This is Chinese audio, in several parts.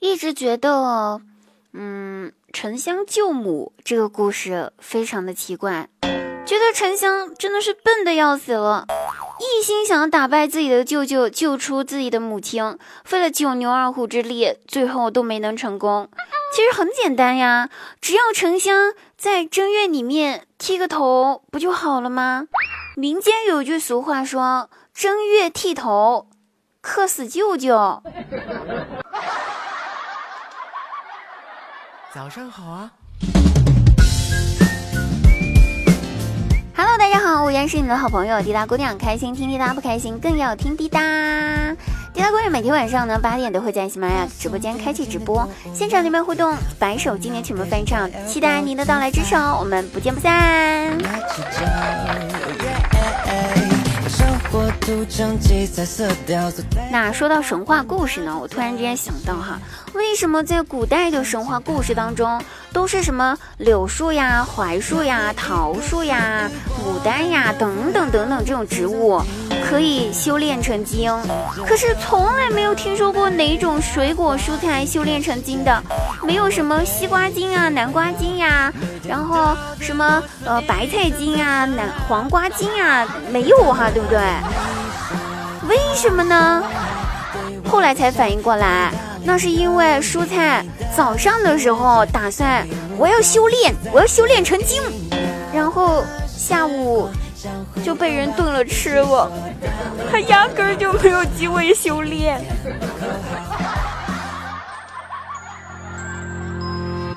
一直觉得，嗯，沉香救母这个故事非常的奇怪，觉得沉香真的是笨的要死了，一心想打败自己的舅舅，救出自己的母亲，费了九牛二虎之力，最后都没能成功。其实很简单呀，只要沉香在正月里面剃个头，不就好了吗？民间有句俗话说：“正月剃头，克死舅舅。”早上好啊！Hello，大家好，我依然是你的好朋友滴答姑娘，开心听滴答，不开心更要听滴答。滴答姑娘每天晚上呢八点都会在喜马拉雅直播间开启直播，现场里面互动，白首经典曲目翻唱，期待您的到来支持哦，我们不见不散。那说到神话故事呢，我突然之间想到哈，为什么在古代的神话故事当中，都是什么柳树呀、槐树呀、桃树呀、牡丹呀等等等等这种植物可以修炼成精，可是从来没有听说过哪种水果蔬菜修炼成精的，没有什么西瓜精啊、南瓜精呀，然后什么呃白菜精啊、南黄瓜精啊，没有哈，对不对？为什么呢？后来才反应过来，那是因为蔬菜早上的时候打算我要修炼，我要修炼成精，然后下午就被人炖了吃了，他压根儿就没有机会修炼。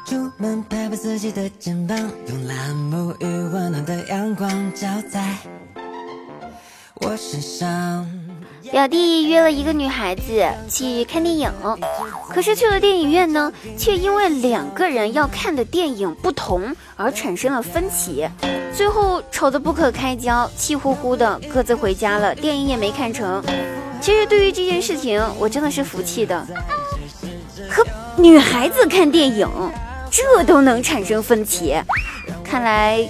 出门拍拍自己的肩膀，用蓝沐浴温暖的阳光照在我身上。表弟约了一个女孩子去看电影，可是去了电影院呢，却因为两个人要看的电影不同而产生了分歧，最后吵得不可开交，气呼呼的各自回家了，电影也没看成。其实对于这件事情，我真的是服气的，和女孩子看电影，这都能产生分歧，看来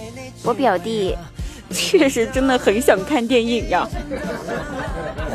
我表弟确实真的很想看电影呀。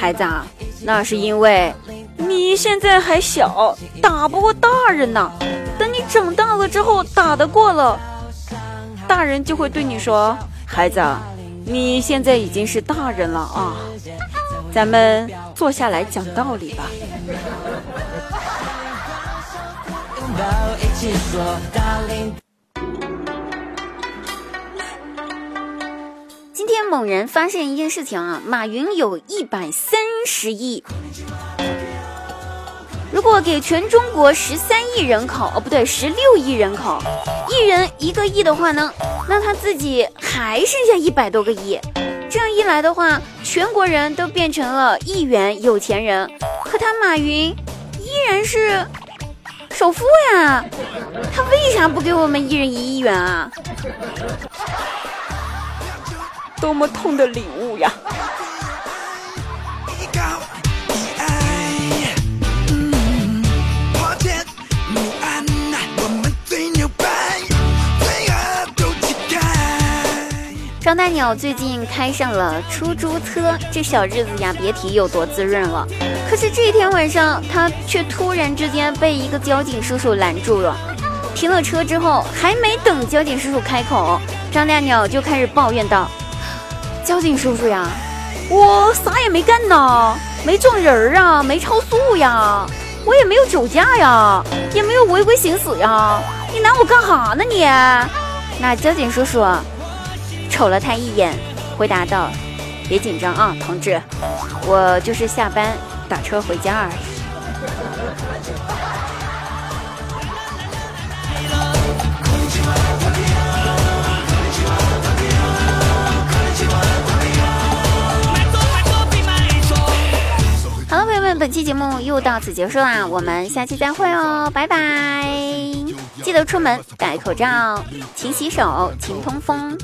孩子啊，那是因为。你现在还小，打不过大人呢。等你长大了之后，打得过了，大人就会对你说：“孩子，你现在已经是大人了啊，咱们坐下来讲道理吧。”天猛然发现一件事情啊，马云有一百三十亿。如果给全中国十三亿人口，哦不对，十六亿人口，一人一个亿的话呢，那他自己还剩下一百多个亿。这样一来的话，全国人都变成了亿元有钱人，可他马云依然是首富呀。他为啥不给我们一人一亿元啊？多么痛的领悟呀！张大鸟最近开上了出租车，这小日子呀，别提有多滋润了。可是这天晚上，他却突然之间被一个交警叔叔拦住了。停了车之后，还没等交警叔叔开口，张大鸟就开始抱怨道：“交警叔叔呀，我啥也没干呐，没撞人儿啊，没超速呀，我也没有酒驾呀，也没有违规行驶呀，你拦我干哈呢你？”那交警叔叔。瞅了他一眼，回答道：“别紧张啊，同志，我就是下班打车回家而已。”本期。节目又到此结束啦，我们下期再会哦，拜拜！记得出门戴口罩，勤洗手，勤通风。